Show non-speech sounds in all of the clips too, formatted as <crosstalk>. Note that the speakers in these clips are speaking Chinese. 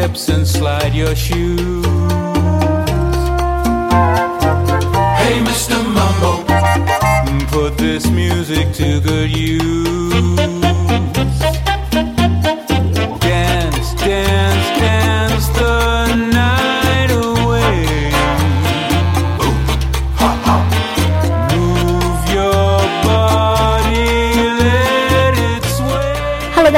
hips and slide your shoes. Hey, Mr. Mumbo, mm, put this music to good use.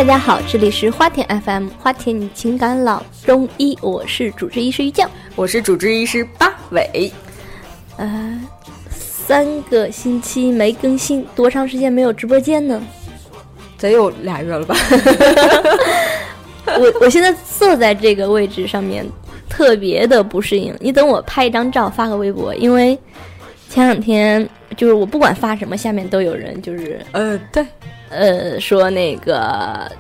大家好，这里是花田 FM，花田你情感老中医，我是主治医师于酱。我是主治医师八尾，呃，三个星期没更新，多长时间没有直播间呢？得有俩月了吧？<laughs> 我我现在坐在这个位置上面，特别的不适应。你等我拍一张照发个微博，因为前两天就是我不管发什么，下面都有人就是呃，对，呃说那个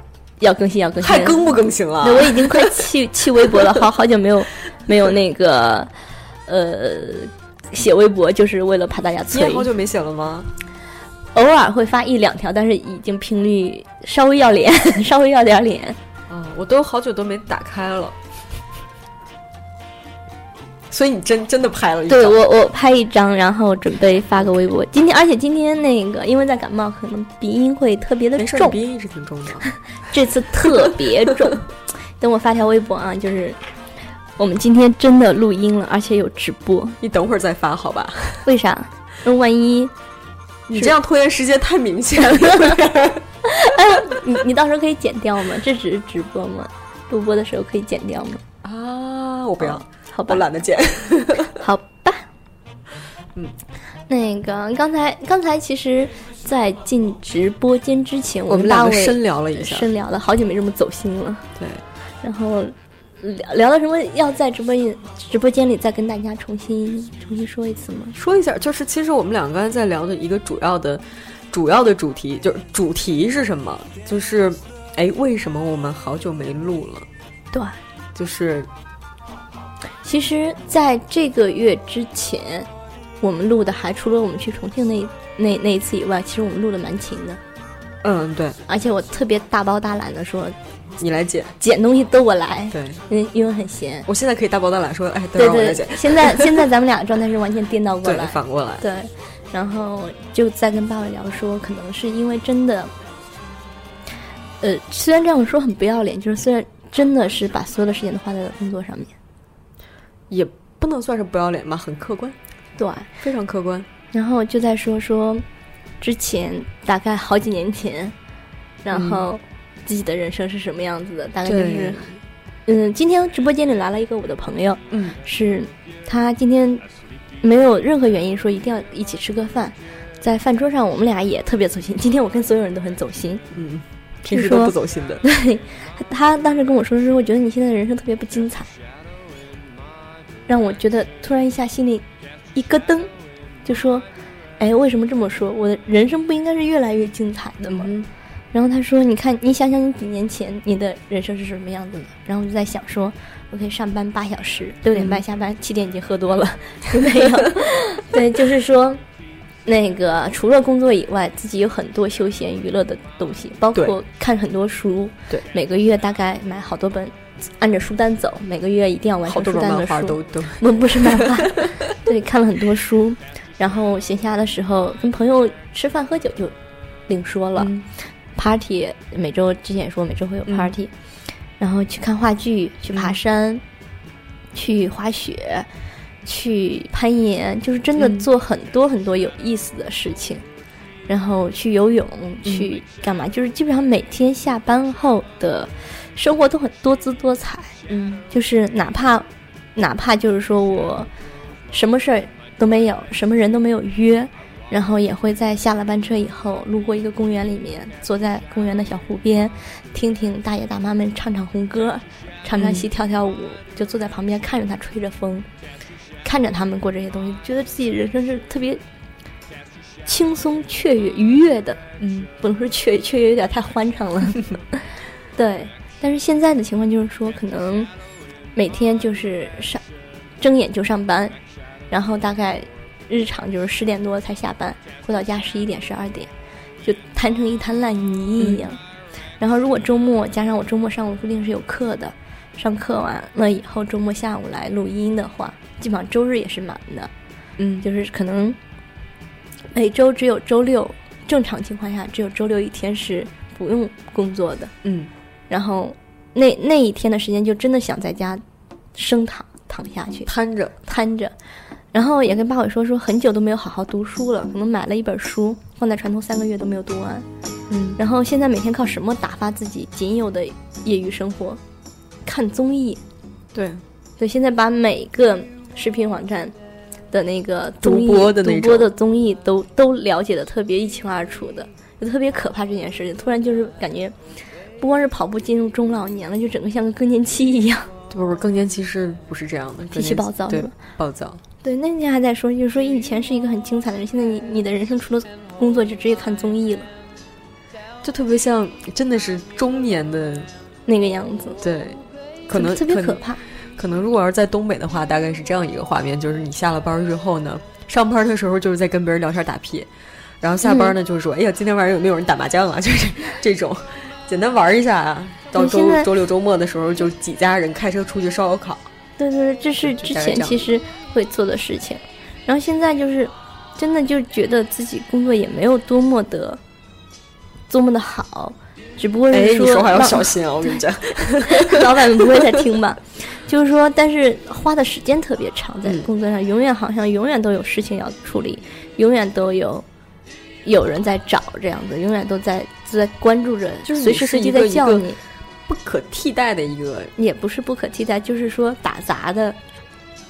要更新要更新，还更不更新了？对，我已经快弃 <laughs> 弃微博了，好好久没有没有那个呃写微博，就是为了怕大家催。好久没写了吗？偶尔会发一两条，但是已经频率稍微要脸，<laughs> 稍微要点脸。啊，我都好久都没打开了。所以你真真的拍了一张？对我我拍一张，然后准备发个微博。今天而且今天那个因为在感冒，可能鼻音会特别的重，鼻音一直挺重的。这次特别重。等我发条微博啊，就是我们今天真的录音了，而且有直播。你等会儿再发好吧？为啥？那万一你这样拖延时间太明显了。<laughs> 你你到时候可以剪掉吗？这只是直播吗？录播的时候可以剪掉吗？啊，我不要，好吧我，懒得剪。<laughs> 好吧。嗯，那个刚才刚才其实，在进直播间之前，我们两个深聊了一下。深聊了，好久没这么走心了。对，然后聊聊到什么？要在直播间直播间里再跟大家重新重新说一次吗？说一下，就是其实我们两个刚才在聊的一个主要的、主要的主题，就是主题是什么？就是，哎，为什么我们好久没录了？对，就是其实在这个月之前，我们录的还除了我们去重庆那那那一次以外，其实我们录的蛮勤的。嗯，对而且我特别大包大揽的说，你来剪，捡东西都我来，对因为因为很闲。我现在可以大包大揽说，哎，都对对让我来剪，，现在现在咱们俩的状态是完全颠倒过，来，反过来，对，然后就在跟爸爸聊说，可能是因为真的，呃，虽然这样说很不要脸，就是虽然真的是把所有的时间都花在了工作上面，也不能算是不要脸吧，很客观，对，非常客观。然后就在说说之前大概好几年前，然后自己的人生是什么样子的，大概就是，嗯，今天直播间里来了一个我的朋友，嗯，是他今天没有任何原因说一定要一起吃个饭，在饭桌上我们俩也特别走心。<laughs> 今天我跟所有人都很走心。嗯，平时都不走心的，<laughs> 对，他当时跟我说的时候，我觉得你现在的人生特别不精彩，让我觉得突然一下心里一咯噔，就说：“哎，为什么这么说？我的人生不应该是越来越精彩的吗？”嗯然后他说：“你看，你想想你几年前你的人生是什么样子的？”然后我就在想说，我可以上班八小时，六点半下班，七点已经喝多了，<laughs> 没有。对，就是说，那个除了工作以外，自己有很多休闲娱乐的东西，包括看很多书。对，每个月大概买好多本，按着书单走，每个月一定要完成书单的书。不不是漫画，<laughs> 对，看了很多书，然后闲暇的时候跟朋友吃饭喝酒就另说了。嗯 party 每周之前也说每周会有嗯 party，、然后去看话剧，去爬山，去滑雪，去攀岩，就是真的嗯做很多很多有意思的事情。然后去游泳，去干嘛？就是基本上每天下班后的生活都很多姿多彩。嗯就是哪怕哪怕就是说我什么事儿都没有，什么人都没有约，然后也会在下了班车以后，路过一个公园里面，坐在公园的小湖边，听听大爷大妈们唱唱红歌，唱唱戏，跳跳舞，就坐在旁边看着他吹着风，看着他们过这些东西，觉得自己人生是特别轻松、雀跃、愉悦的。嗯不能说雀雀跃有点太欢畅了，<laughs> 对。但是现在的情况就是说，可能每天就是上睁眼就上班，然后大概日常就是十点多才下班，回到家十一点十二点，就摊成一滩烂泥一样。然后如果周末加上我周末上午固定是有课的，上课完了以后，周末下午来录音的话，基本上周日也是满的，嗯，就是可能每周只有周六，正常情况下只有周六一天是不用工作的，嗯然后那那一天的时间就真的想在家生躺躺下去，瘫着，瘫着，然后也跟八尾说说很久都没有好好读书了，可能买了一本书放在床头三个月都没有读完，嗯然后现在每天靠什么打发自己仅有的业余生活？看综艺。对，对，现在把每个视频网站的那个综艺独播的那种独播的综艺都都了解的特别一清二楚的，就特别可怕这件事情。突然就是感觉，不光是跑步进入中老年了，就整个像个更年期一样。<laughs> 不是更年期是不是这样的？脾气暴躁对暴躁。对，那天还在说，就是说以前是一个很精彩的人，现在你你的人生除了工作就直接看综艺了，就特别像真的是中年的，那个样子，对，可能特别可怕。可能如果要是在东北的话，大概是这样一个画面，就是你下了班之后呢，上班的时候就是在跟别人聊天打屁，然后下班呢就是说，哎呀，今天晚上有没有人打麻将啊？<laughs> 就是这种，简单玩一下啊。到周周六周末的时候，就几家人开车出去烧烤。对对对，这是之前其实会做的事情，然后现在就是真的就觉得自己工作也没有多么的多么的好，只不过哎，是你说话要小心啊！我跟你讲，<laughs> 老板们不会再听吧？就是说，但是花的时间特别长，在嗯工作上，永远好像永远都有事情要处理，永远都有有人在找这样子，永远都在都在关注着，就是随时随地在叫你，不可替代的一个，也不是不可替代，就是说打杂的，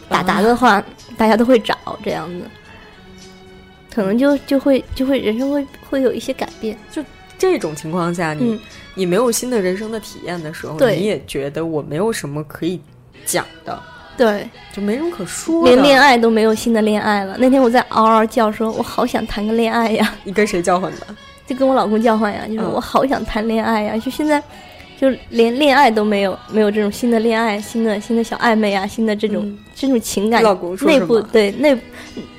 打啊杂的话，大家都会找这样子，可能就就会就会人生会会有一些改变，就这种情况下，你、嗯，你没有新的人生的体验的时候，你也觉得我没有什么可以讲的，对，就没什么可说的。连恋爱都没有新的恋爱了。那天我在嗷嗷叫说，我好想谈个恋爱呀。你跟谁叫唤的？就跟我老公交换呀，就是嗯我好想谈恋爱呀，就现在就连恋爱都没有，没有这种新的恋爱、新的新的小暧昧啊，新的这种、嗯这种情感老公说内什么部对内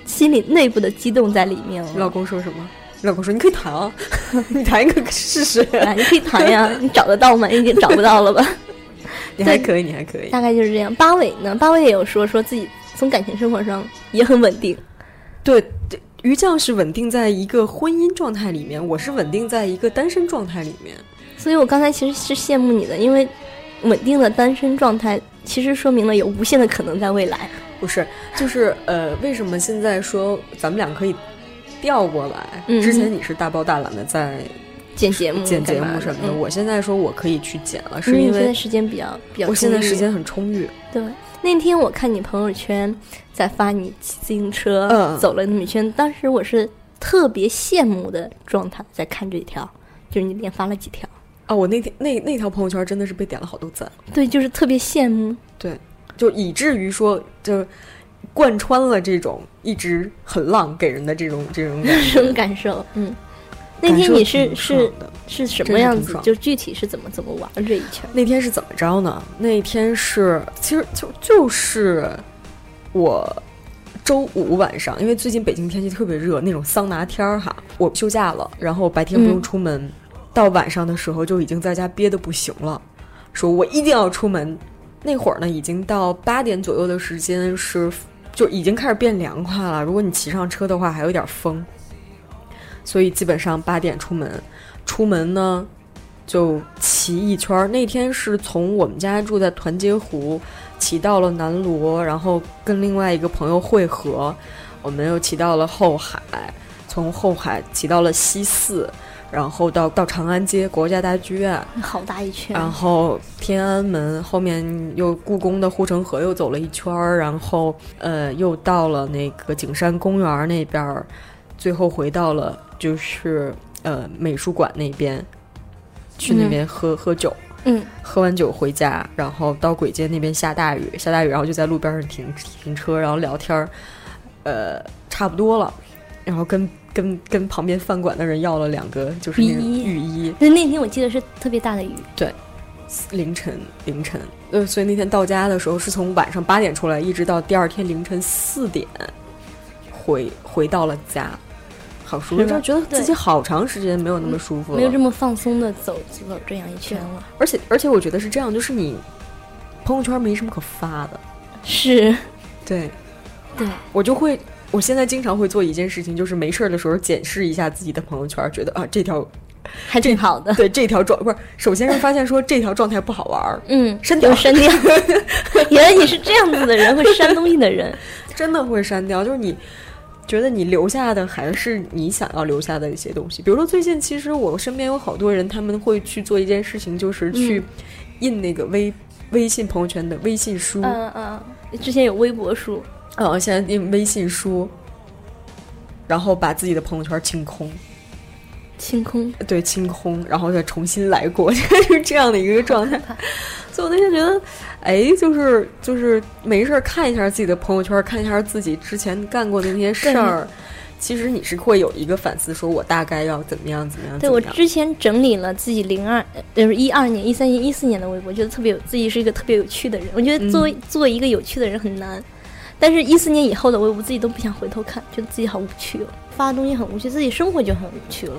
心里内部的激动在里面你老。公说什么？你老公说你可以谈啊，<laughs> 你谈一个试试。啊，你可以谈呀，你找得到吗？已经找不到了吧？<laughs> 你还可以，你还可以。大概就是这样。八尾呢？八尾也有说说自己从感情生活上也很稳定，对对，于酱是稳定在一个婚姻状态里面，我是稳定在一个单身状态里面。所以我刚才其实是羡慕你的，因为稳定的单身状态其实说明了有无限的可能在未来。不是，就是呃，为什么现在说咱们俩可以调过来？嗯之前你是大包大揽的在剪节目、剪节目什么的，嗯我现在说我可以去剪了，是因为现在时间比较比较，我现在时间很充裕。对。那天我看你朋友圈在发你骑自行车、嗯走了那么一圈，当时我是特别羡慕的状态在看这条，就是你连发了几条，啊，我那天那那条朋友圈真的是被点了好多赞，对，就是特别羡慕。对就以至于说就贯穿了这种一直很浪给人的这种这种感 <laughs> 这种。感受，嗯。那天你是是是什么样子？就具体是怎么怎么玩这一圈？那天是怎么着呢？那天是其实就就是我周五晚上，因为最近北京天气特别热，那种桑拿天儿哈，我休假了，然后白天不用嗯出门，到晚上的时候就已经在家憋得不行了，说我一定要出门。那会儿呢，已经到八点左右的时间是就已经开始变凉快了。如果你骑上车的话，还有点风，所以基本上八点出门。出门呢，就骑一圈儿。那天是从我们家住在团结湖，骑到了南锣，然后跟另外一个朋友汇合，我们又骑到了后海，从后海骑到了西四，然后到到长安街国家大剧院，好大一圈，然后天安门后面又故宫的护城河又走了一圈儿，然后呃又到了那个景山公园那边儿，最后回到了就是呃美术馆那边，去那嗯。边喝、喝酒。嗯，喝完酒回家，然后到簋街那边下大雨，下大雨，然后就在路边上停停车，然后聊天儿，呃，差不多了，然后跟跟跟旁边饭馆的人要了两个就是雨衣雨衣，那那天我记得是特别大的雨，对凌晨凌晨，呃，所以那天到家的时候是从晚上八点出来，一直到第二天凌晨四点回回到了家，好舒服，就觉得自己好长时间没有那么舒服了，没有这么放松的走走这样一圈了。<laughs> 而且而且我觉得是这样，就是你朋友圈没什么可发的。是，对，对，我就会，我现在经常会做一件事情，就是没事儿的时候检视一下自己的朋友圈，觉得啊这条 <laughs> 还挺好的。对这条状不是，首先是发现说这条状态不好玩儿，嗯，删掉删掉。<laughs> 原来你是这样子的人，会删东西的人。真的会删掉，就是你。觉得你留下的还是你想要留下的一些东西，比如说最近其实我身边有好多人，他们会去做一件事情，就是去印那个微、微信朋友圈的微信书，嗯嗯，之前有微博书，嗯，现在印微信书，然后把自己的朋友圈清空，清空。对，清空，然后再重新来过，<laughs> 就是这样的一个状态。所以我那天觉得，哎，就是就是没事儿看一下自己的朋友圈，看一下自己之前干过的那些事儿。其实你是会有一个反思，说我大概要怎么样怎么样。对我之前整理了自己零二，就是一二年、一三年、一四年的微博，觉得特别有自己是一个特别有趣的人。我觉得做、做一个有趣的人很难，但是一四年以后的微博自己都不想回头看，觉得自己好无趣哦，发的东西很无趣，自己生活就很无趣了。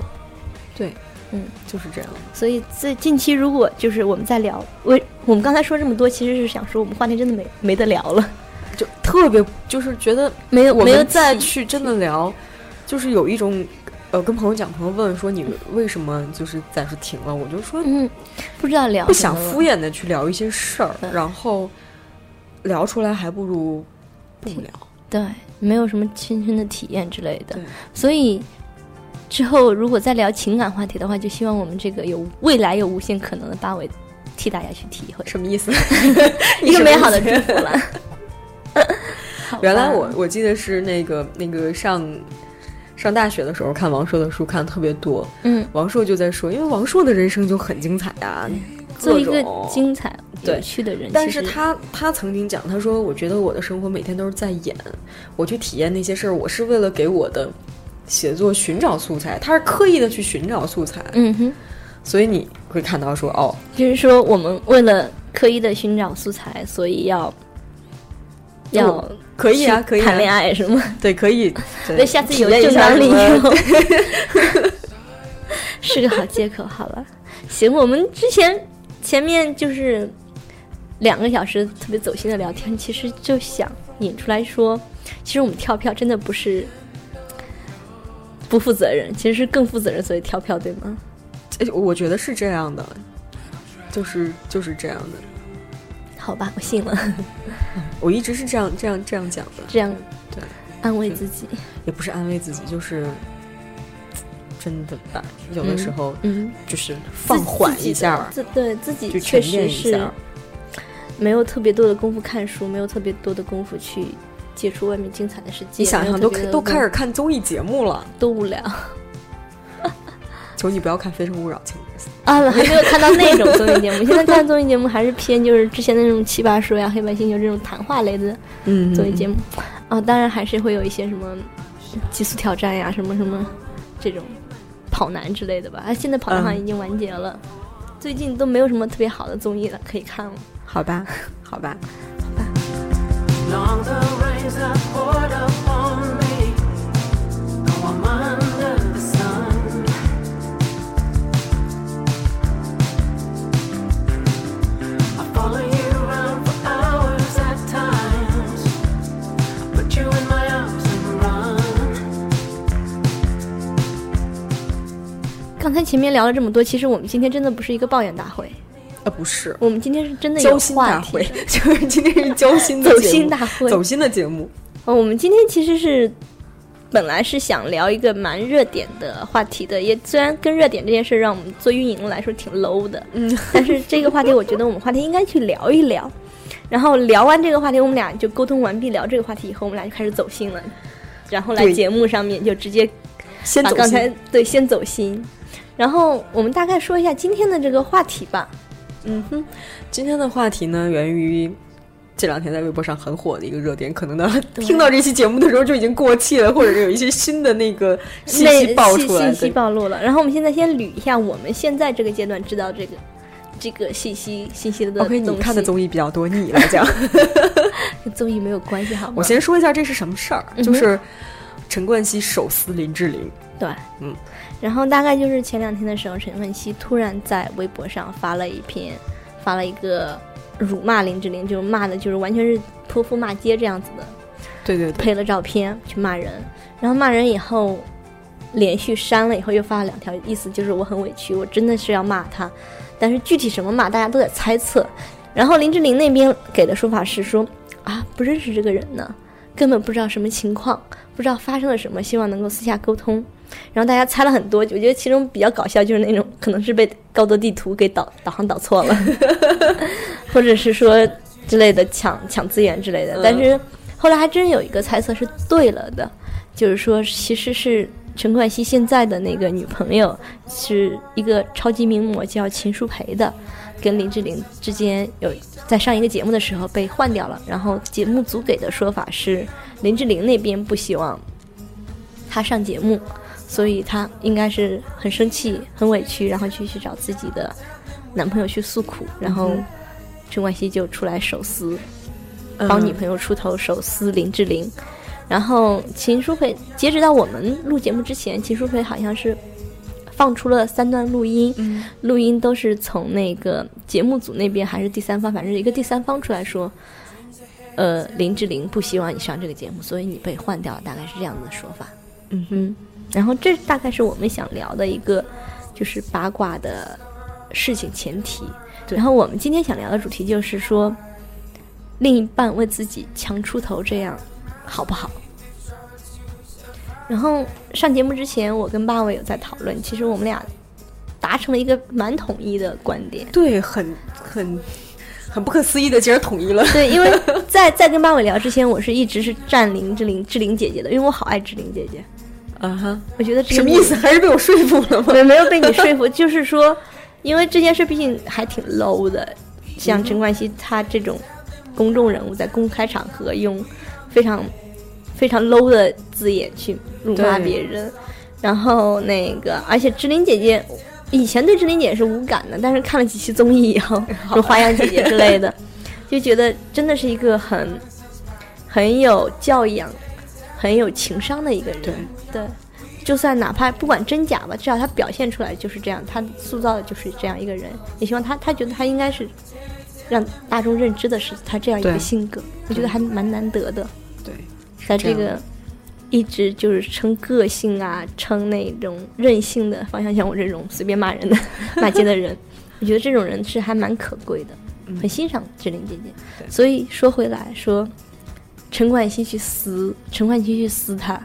对，嗯，就是这样。所以在近期，如果就是我们在聊，我我们刚才说这么多，其实是想说我们话题真的没没得聊了，就特别就是觉得没有没有我们再去真的聊，就是有一种呃跟朋友讲，朋友问说你为什么就是暂时停了，我就说嗯，不知道聊不想敷衍的去聊一些事儿，然后聊出来还不如不聊。对，没有什么亲身的体验之类的。对，所以之后如果再聊情感话题的话，就希望我们这个有未来有无限可能的八尾替大家去体会，什么意思？<laughs> 一个美好的祝福了。<laughs> 原来我我记得是那个那个上上大学的时候看王朔的书看的特别多，嗯，王朔就在说，因为王朔的人生就很精彩啊，做一个精彩有趣的人，但是他他曾经讲，他说：“我觉得我的生活每天都是在演，我去体验那些事儿，我是为了给我的写作寻找素材，他是刻意的去寻找素材。嗯哼。所以你会看到说，哦，就是说，我们为了刻意的寻找素材，所以要要可以啊，可以、啊、谈恋，爱是吗？对，可以。对 <laughs> 对，下次有体验一正当理由，是个好借口。好了，行，我们之前前面就是两个小时特别走心的聊天，其实就想引出来说，其实我们跳票真的不是不负责任，其实是更负责任，所以跳票，对吗？哎我觉得是这样的，就是就是这样的。好吧，我信了，<laughs> 我一直是这样这样这样讲的，这样对，安慰自己。也不是安慰自己，就是真的吧，有的时候嗯，就是放缓一下，自对自己去确实是一下。没有特别多的功夫看书，没有特别多的功夫去接触外面精彩的世界。你想想，都都开始看综艺节目了，多无聊求你不要看《非诚勿扰》，请。啊！还没有看到那种综艺节目，现在看综艺节目还是偏就是之前的那种奇葩说呀、黑白星球这种谈话类的嗯综艺节目啊，当然还是会有一些什么极速挑战呀、什么什么这种跑男之类的吧。啊，现在跑男好像已经完结了，最近都没有什么特别好的综艺了可以看了。好吧，好吧，刚才前面聊了这么多，其实我们今天真的不是一个抱怨大会，啊，不是我们今天是真的有交心大会 <laughs> 就是今天是交心的走心大会。走心的节目。哦，我们今天其实是本来是想聊一个蛮热点的话题的，也虽然跟热点这件事让我们做运营来说挺 low 的，嗯，但是这个话题我觉得我们话题应该去聊一聊。<laughs> 然后聊完这个话题，我们俩就沟通完毕，聊这个话题以后，我们俩就开始走心了。然后来节目上面就直接先走把刚才心。对先走心，然后我们大概说一下今天的这个话题吧。嗯哼，今天的话题呢，源于这两天在微博上很火的一个热点，可能呢听到这期节目的时候就已经过气了，或者是有一些新的那个信息内爆出来。信信息暴露了。然后我们现在先捋一下我们现在这个阶段知道这个这个信息信息的东西。OK，你看的综艺比较多，你来讲。跟 <laughs> 综艺没有关系，好吗？我先说一下这是什么事儿，就是陈冠希手撕林志玲。对，嗯，然后大概就是前两天的时候，陈冠希突然在微博上发了一篇发了一个辱骂林志玲，就是骂的就是完全是泼妇骂街这样子的，对对对，配了照片去骂人，然后骂人以后连续删了以后又发了两条，意思就是我很委屈，我真的是要骂他，但是具体什么骂大家都在猜测。然后林志玲那边给的说法是说啊不认识这个人呢，根本不知道什么情况，不知道发生了什么，希望能够私下沟通。然后大家猜了很多，我觉得其中比较搞笑就是那种可能是被高德地图给导导航导错了，<laughs> 或者是说之类的抢抢资源之类的。嗯但是后来还真有一个猜测是对了的，就是说其实是陈冠希现在的那个女朋友是一个超级名模叫秦舒培的，跟林志玲之间有在上一个节目的时候被换掉了，然后节目组给的说法是林志玲那边不希望她上节目，所以她应该是很生气、很委屈，然后去去找自己的男朋友去诉苦，然后陈冠希就出来手撕，嗯帮女朋友出头，手撕林志玲。然后秦舒培，截止到我们录节目之前，秦舒培好像是放出了三段录音，嗯录音都是从那个节目组那边还是第三方，反正一个第三方出来说，呃，林志玲不希望你上这个节目，所以你被换掉了，大概是这样的说法。嗯嗯，然后这大概是我们想聊的一个就是八卦的事情前提。然后我们今天想聊的主题就是说，另一半为自己强出头，这样好不好？然后上节目之前，我跟八尾有在讨论，其实我们俩达成了一个蛮统一的观点。对，很很很不可思议的，竟然统一了。对，因为 <laughs> 在在跟八尾聊之前，我是一直是站林志玲志玲姐姐的，因为我好爱志玲姐姐，啊哈，我觉得什么意思？还是被我说服了吗？没没有被你说服，<laughs> 就是说，因为这件事毕竟还挺 low 的，像陈冠希他这种公众人物在公开场合用非常非常 low 的字眼去辱骂别人，然后那个，而且志玲姐姐以前对志玲姐姐是无感的，但是看了几期综艺以后，<laughs> 什么花样姐姐之类的，就觉得真的是一个很很有教养、很有情商的一个人。对对，就算哪怕不管真假吧，至少他表现出来就是这样，他塑造的就是这样一个人。也希望他，他觉得他应该是让大众认知的是他这样一个性格，我觉得还蛮难得的。对，在这个一直就是称个性啊，称那种任性的方向，像我这种随便骂人的 <laughs> 骂街的人，我觉得这种人是还蛮可贵的，嗯很欣赏志玲姐姐。对所以说回来说，陈冠希去撕，陈冠希去撕他，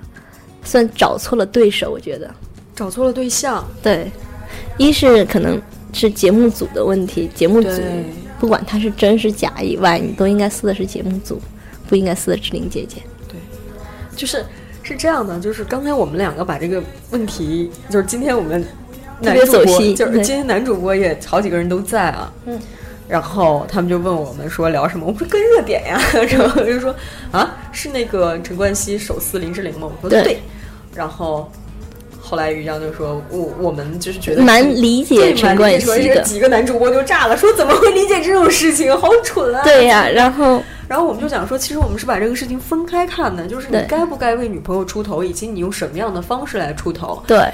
算找错了对手，我觉得。找错了对象。对，一是可能是节目组的问题，节目组不管他是真是假以外，你都应该撕的是节目组，不应该撕的志玲姐姐。对就是是这样的，就是刚才我们两个把这个问题，就是今天我们男主播走心就是今天男主播也好几个人都在啊，嗯，然后他们就问我们说聊什么，我说跟热点呀，<laughs> 然后就说啊是那个陈冠希手撕林志玲吗？我说对对，然后后来于江就说我我们就是觉得蛮理解对陈冠希的，几个男主播就炸了，说怎么会理解这种事情，好蠢啊！对呀、然后然后我们就想说，其实我们是把这个事情分开看的，就是你该不该为女朋友出头，以及你用什么样的方式来出头。对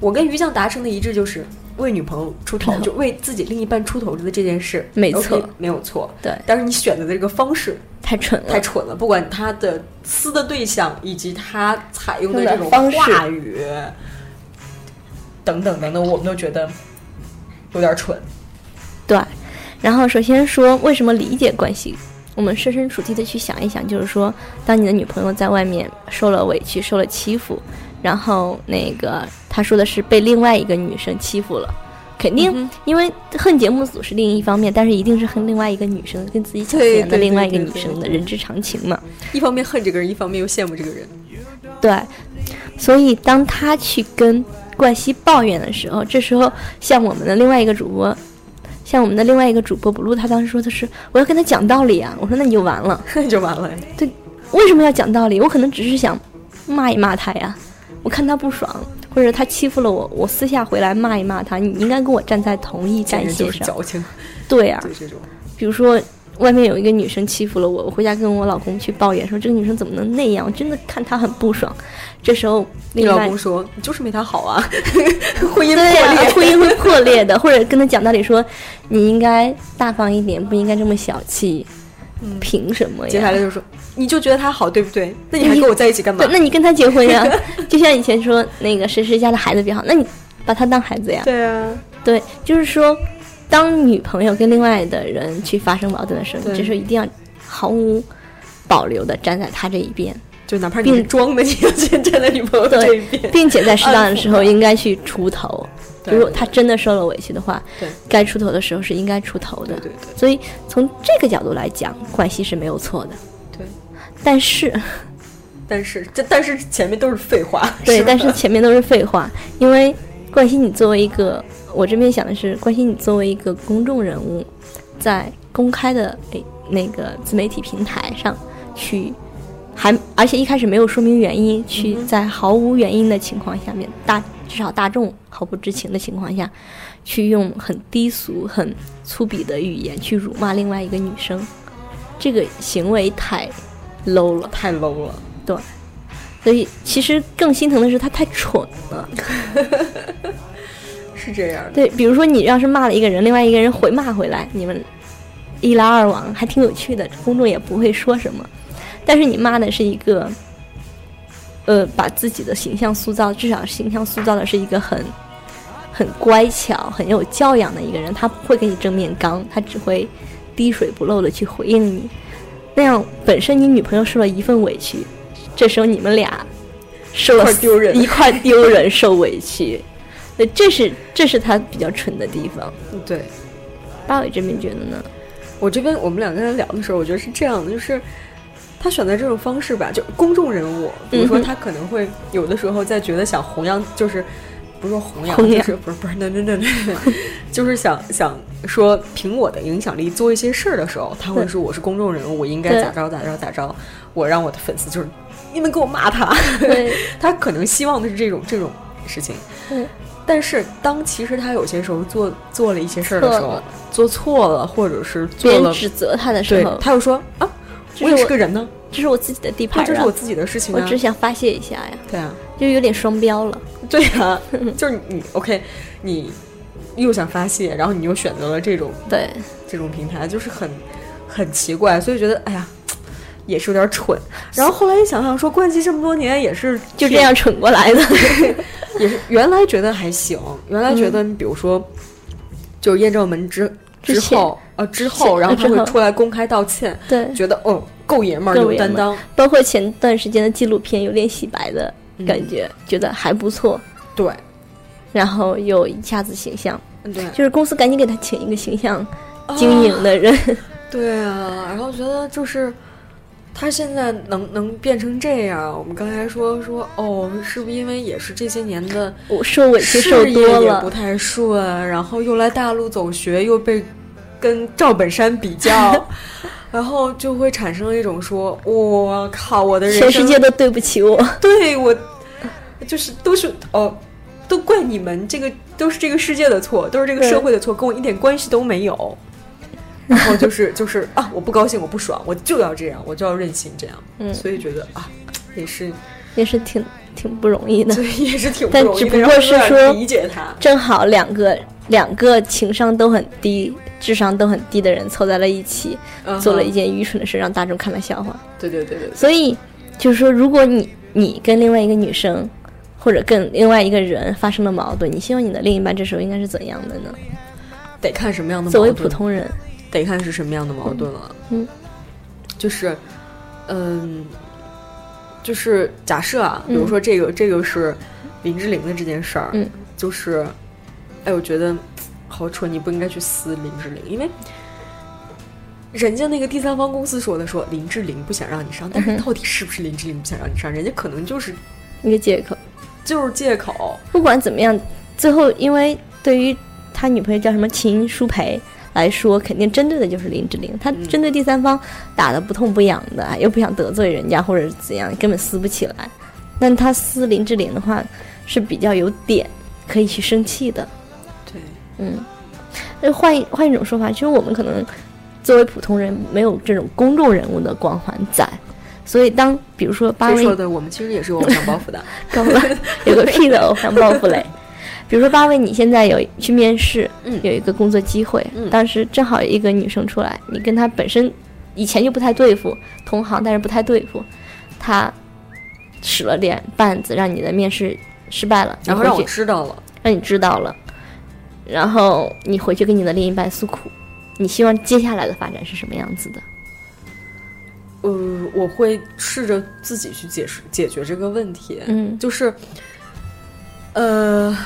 我跟于酱达成的一致就是，为女朋友出头，<laughs> 就为自己另一半出头的这件事，没错。没有错。对，但是你选择的这个方式太蠢了，太蠢了，不管他的撕的对象，以及他采用的用的这种方式。话语等等等等，我们都觉得有点蠢。对。然后首先说为什么理解关系，我们设身处地的去想一想，就是说，当你的女朋友在外面受了委屈、受了欺负，然后那个她说的是被另外一个女生欺负了。肯定，嗯因为恨节目组是另一方面，但是一定是恨另外一个女生，跟自己抢对钱的另外一个女生的人之常情嘛。一方面恨这个人，一方面又羡慕这个人。对，所以当他去跟冠希抱怨的时候，这时候像我们的另外一个主播，像我们的另外一个主播不露，他当时说的是我要跟他讲道理啊。我说那你就完了，<laughs> 那就完了。对为什么要讲道理？我可能只是想骂一骂他呀，我看他不爽，或者他欺负了我，我私下回来骂一骂他，你应该跟我站在同一战线上。矫情，对啊，对这种。比如说外面有一个女生欺负了我，我回家跟我老公去抱怨说这个女生怎么能那样，我真的看她很不爽。这时候你另外老公说你就是没她好啊，<laughs> 婚姻破裂。婚姻会破裂的，或者跟他讲道理说你应该大方一点，不应该这么小气，凭什么呀？接下来就说你就觉得他好对不对？那你还跟我在一起干嘛，？那你跟他结婚呀？<laughs> 就像以前说那个谁谁家的孩子比较好，那你把他当孩子呀？对啊，对，就是说，当女朋友跟另外的人去发生矛盾的时候，你这时候一定要毫无保留的站在他这一边，就哪怕你是装的，你要先站在女朋友这一边。并且在适当的时候应该去出头。对如果他真的受了委屈的话对，该出头的时候是应该出头的。对对对所以从这个角度来讲，冠希是没有错的。对，但是，<laughs> 但是这但是前面都是废话。<laughs> 对，但是前面都是废话，因为冠希你作为一个，我这边想的是，冠希你作为一个公众人物，在公开的诶那个自媒体平台上去，还而且一开始没有说明原因，去在毫无原因的情况下面，大至少大众毫不知情的情况下，去用很低俗、很粗鄙的语言去辱骂另外一个女生，这个行为太 low 了。太 low 了。对，所以其实更心疼的是他太蠢了。<laughs> 是这样的，对，比如说你要是骂了一个人，另外一个人回骂回来，你们一来二往还挺有趣的，公众也不会说什么。但是你骂的是一个，呃，把自己的形象塑造，至少形象塑造的是一个很很乖巧、很有教养的一个人，他不会跟你正面刚，他只会滴水不漏的去回应你。那样本身你女朋友受了一份委屈，这时候你们俩受了一块丢人 <laughs> 一块丢人受委屈，对，这是这是他比较蠢的地方。对八尾这边觉得呢？我这边我们两个人聊的时候，我觉得是这样的，就是他选择这种方式吧，就公众人物，比如说他可能会有的时候在觉得想弘扬，就是不是说弘扬，就是不是不是那那那那，就是想想说凭我的影响力做一些事儿的时候，他会说我是公众人物，我应该咋着咋着咋着，我让我的粉丝就是你们给我骂他，<laughs> 他可能希望的是这种这种事情。对。但是当其实他有些时候做做了一些事儿的时候错，做错了，或者是做了，指责他的时候，，他又说啊，我也是个人呢，这是我自己的地盘、啊，这这是我自己的事情我啊。只想发泄一下呀，对啊，就有点双标了。对啊，<laughs> 就是你 OK，你又想发泄，然后你又选择了这种对，这种平台，就是很很奇怪，所以觉得哎呀。也是有点蠢，然后后来一想想说，冠希这么多年也是就这样蠢过来的。<laughs> 也是原来觉得还行，原来觉得你比如说，就是验证门之之后呃之后，然后他会出来公开道歉，对，觉得嗯够爷们儿有担当，包括前段时间的纪录片有点洗白的嗯。感觉，觉得还不错，对。然后又一下子形象，嗯对。就是公司赶紧给他请一个形象经营的人。<laughs> 对啊，然后觉得就是他现在能能变成这样，我们刚才说说哦，是不是因为也是这些年的我受委屈事受多业也不，太顺，然后又来大陆走学，又被跟赵本山比较，<laughs> 然后就会产生一种说，我靠，我的人生全世界都对不起我。<laughs> 对我就是都是哦，都怪你们，这个都是这个世界的错，都是这个社会的错，跟我一点关系都没有。然后就是 <laughs> 就是啊，我不高兴，我不爽，我就要这样，我就要任性这样。嗯所以觉得啊，也是，也是挺挺不容易的所。以也是挺不容易的。只不过是说理解他，正好两个两个情商都很低、智商都很低的人凑在了一起，嗯做了一件愚蠢的事，让大众看了笑话。对对对对，所以就是说，如果你你跟另外一个女生，或者跟另外一个人发生了矛盾，你希望你的另一半这时候应该是怎样的呢？得看什么样的作为普通人，得看是什么样的矛盾了。嗯，就是，嗯，就是假设啊，比嗯如说这个、这个是林志玲的这件事儿，嗯，就是，哎，我觉得好蠢，你不应该去撕林志玲，因为。人家那个第三方公司说的，说林志玲不想让你上，但是到底是不是林志玲不想让你上？人家可能就是一个借口。就是借口，不管怎么样，最后因为对于他女朋友叫什么秦舒培来说，肯定针对的就是林志玲。他嗯针对第三方打的不痛不痒的，又不想得罪人家或者怎样，根本撕不起来。但他撕林志玲的话是比较有点可以去生气的。对，嗯，那换一换一种说法，其实我们可能作为普通人没有这种公众人物的光环在，所以当比如说八位说的？我们其实也是有偶像包袱的。够了，有个屁的偶像包袱嘞。<laughs> 比如说八位，你现在有去面试，嗯有一个工作机会，嗯当时正好有一个女生出来，你跟她本身以前就不太对付，同行但是不太对付，她使了点绊子，让你的面试失败了，然后让我知道了，让你知道了，然后你回去跟你的另一半诉苦，你希望接下来的发展是什么样子的？呃，我会试着自己去解释解决这个问题。嗯就是，呃，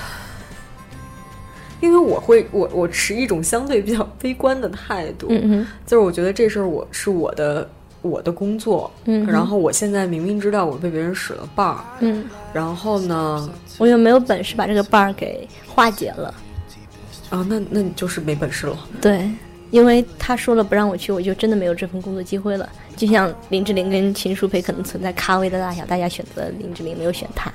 因为我会我我持一种相对比较悲观的态度，嗯哼就是我觉得这事儿我是我的我的工作，嗯然后我现在明明知道我被别人使了绊儿，嗯，然后呢，我又没有本事把这个绊儿给化解了。啊，那那你就是没本事了。对，因为他说了不让我去，我就真的没有这份工作机会了。就像林志玲跟秦舒培可能存在咖位的大小，大家选择林志玲，没有选他，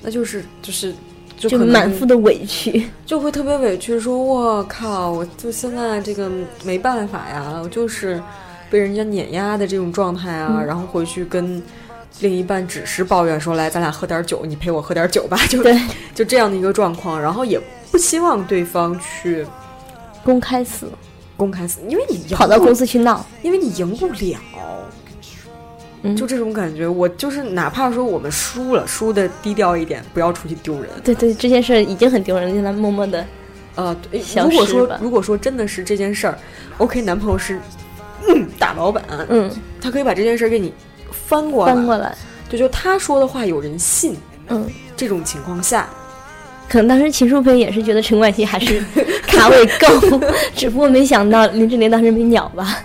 那就是就是就就满腹的委屈。<laughs> 就会特别委屈，说我靠，我就现在这个没办法呀，我就是被人家碾压的这种状态啊，嗯然后回去跟另一半只是抱怨说，来，咱俩喝点酒，你陪我喝点酒吧，<laughs> 就对，<laughs> 就这样的一个状况，然后也不希望对方去公开死，公开死，因为你赢跑到公司去闹。因为你赢不了。嗯，就这种感觉，我就是哪怕说我们输了，输的低调一点，不要出去丢人。对对，这件事已经很丢人了，让他默默的。呃，如果说如果说真的是这件事儿，OK，男朋友是嗯大老板，嗯，他可以把这件事儿给你翻过来，翻过来。对，就他说的话有人信。嗯，这种情况下，可能当时秦舒培也是觉得陈冠希还是 <laughs> 卡位够，<laughs> 只不过没想到林志玲当时没鸟吧。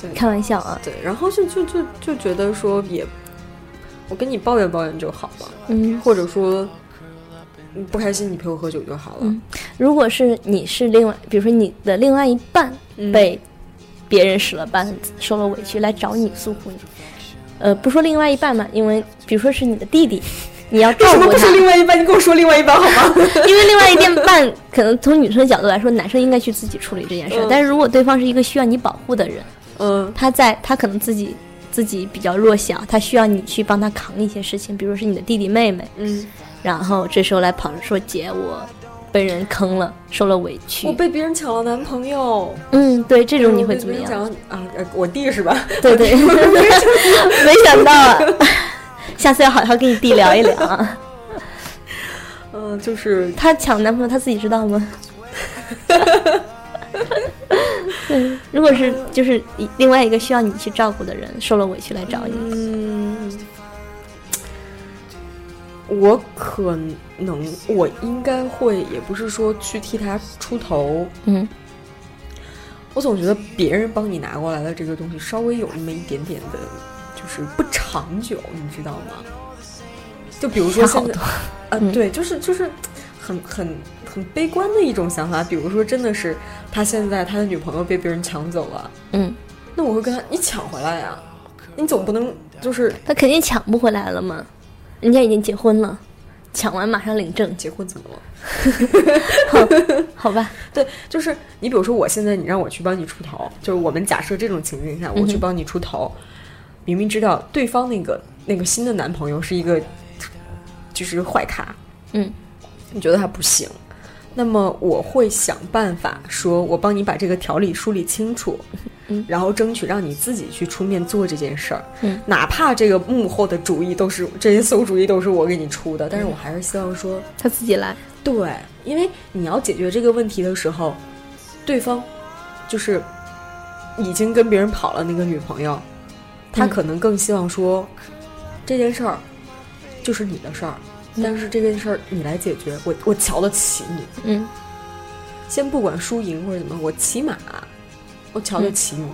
对开玩笑啊。对，然后就就就就觉得说也，我跟你抱怨抱怨就好了，嗯，或者说嗯不开心你陪我喝酒就好了。嗯如果是你是另外，比如说你的另外一半嗯被别人使了绊子，受了委屈来找你诉苦，你，呃，不说另外一半嘛，因为比如说是你的弟弟，你要为什么不照顾他，是另外一半？你跟我说另外一半好吗？<laughs> 因为另外一半 <laughs> 可能从女生的角度来说，男生应该去自己处理这件事但是如果对方是一个需要你保护的人，嗯他在他可能自己自己比较弱小，他需要你去帮他扛一些事情，比如是你的弟弟妹妹，嗯，然后这时候来跑着说姐我被人坑了，受了委屈我，被别人抢了男朋友，嗯，对，这种你会怎么样？抢啊？呃我弟是吧？对对，<laughs> 没想到啊，下次要好好跟你弟聊一聊啊。嗯，<laughs> 就是他抢男朋友，他自己知道吗？<laughs> 对，如果是就是另外一个需要你去照顾的人受了委屈来找你，嗯，我可能，我应该会，也不是说去替他出头。嗯我总觉得别人帮你拿过来的这个东西，稍微有那么一点点的，就是不长久，你知道吗？就比如说现在，嗯对，就是就是很很很悲观的一种想法。比如说，真的是他现在他的女朋友被别人抢走了，嗯，那我会跟他，你抢回来呀，你总不能就是他肯定抢不回来了嘛，人家已经结婚了，抢完马上领证，结婚怎么了？<laughs> 好好吧？对，就是你比如说，我现在你让我去帮你出头，就是我们假设这种情境下，我去帮你出头，明明知道对方那个那个新的男朋友是一个就是坏咖，嗯你觉得他不行，那么我会想办法说，我帮你把这个条理梳理清楚，嗯。然后争取让你自己去出面做这件事儿，嗯。哪怕这个幕后的主意都是这些馊主意都是我给你出的，但是我还是希望说，他自己来，对，因为你要解决这个问题的时候，对方就是已经跟别人跑了那个女朋友，他嗯。可能更希望说、这件事儿就是你的事儿，但是这件事儿你来解决，我我瞧得起你。嗯。先不管输赢或者怎么，我起码我瞧得起你。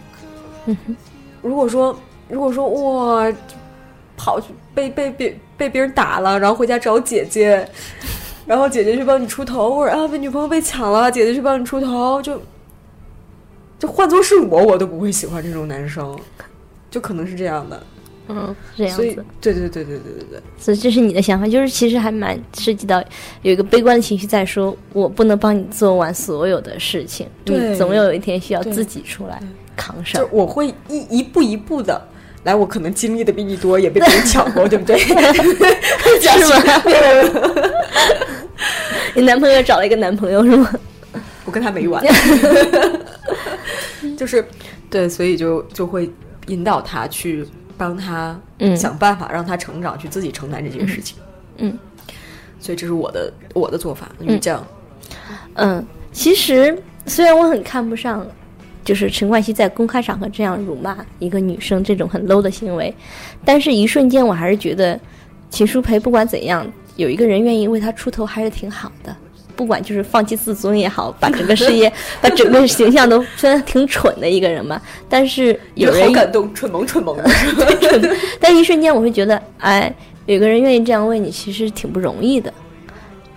嗯哼如果说如果说哇，跑去被被别被别人打了，然后回家找姐姐，<laughs> 然后姐姐去帮你出头，或者啊被女朋友被抢了，姐姐去帮你出头，就就换作是我，我都不会喜欢这种男生，就可能是这样的。嗯，这样子。，对对对对对对对，所以这是你的想法，就是其实还蛮涉及到有一个悲观的情绪在说，我不能帮你做完所有的事情，对你总有一天需要自己出来扛上就上。我会一一步一步的。来，我可能经历的比你多，也被别人抢过，对不对？<laughs> 是吗？<laughs> 你男朋友找了一个男朋友是吗？我跟他没完，<laughs> 就是对，所以就就会引导他去帮他嗯想办法让他成长，去自己承担这件事情。嗯，所以这是我的我的做法。于酱，嗯，其实虽然我很看不上，就是陈冠希在公开场合这样辱骂一个女生这种很 low 的行为，但是一瞬间我还是觉得秦舒培不管怎样，有一个人愿意为他出头还是挺好的。不管就是放弃自尊也好，把整个事业、<laughs> 把整个形象都虽然挺蠢的一个人嘛，但是有人好感动，蠢萌蠢萌的。<laughs> 但一瞬间我会觉得，哎，有个人愿意这样为你，其实挺不容易的。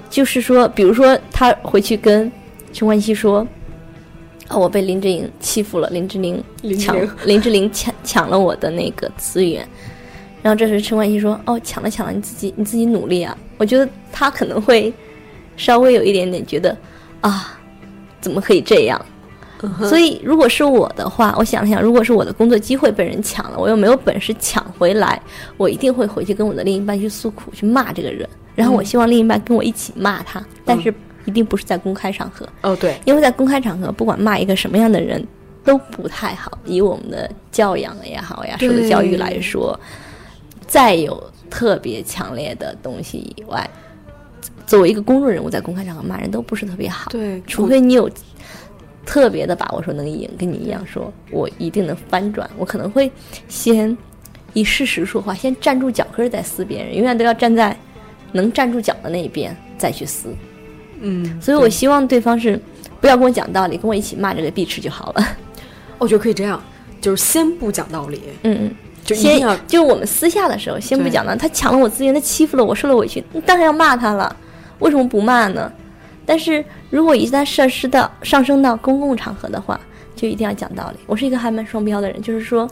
就是说，比如说他回去跟陈冠希说：“哦，我被林志颖欺负了，林志玲抢 <laughs> 林志玲抢抢了我的那个资源。”然后这时陈冠希说：“哦，抢了抢了，你自己你自己努力啊。”我觉得他可能会稍微有一点点觉得啊，怎么可以这样？所以，如果是我的话，我想了想，如果是我的工作机会被人抢了，我又没有本事抢回来，我一定会回去跟我的另一半去诉苦，去骂这个人。然后，我希望另一半跟我一起骂他，但是一定不是在公开场合，哦，对，因为在公开场合，不管骂一个什么样的人都不太好。以我们的教养也好呀，受的教育来说，再有特别强烈的东西以外，作为一个公众人物，在公开场合骂人都不是特别好。对，除非你有特别的把握说能赢，跟你一样说，我一定能翻转。我可能会先以事实说话，先站住脚跟儿再撕别人，永远都要站在能站住脚的那一边再去撕。嗯，所以我希望对方是不要跟我讲道理，跟我一起骂这个碧池就好了。<laughs> 我觉得可以这样，就是先不讲道理，嗯嗯。就先要就是我们私下的时候，先不对讲了。他抢了我资源，他欺负了我，受了委屈，当然要骂他了。为什么不骂呢？但是如果一旦涉施到上升到公共场合的话，就一定要讲道理。我是一个还蛮双标的人，就是说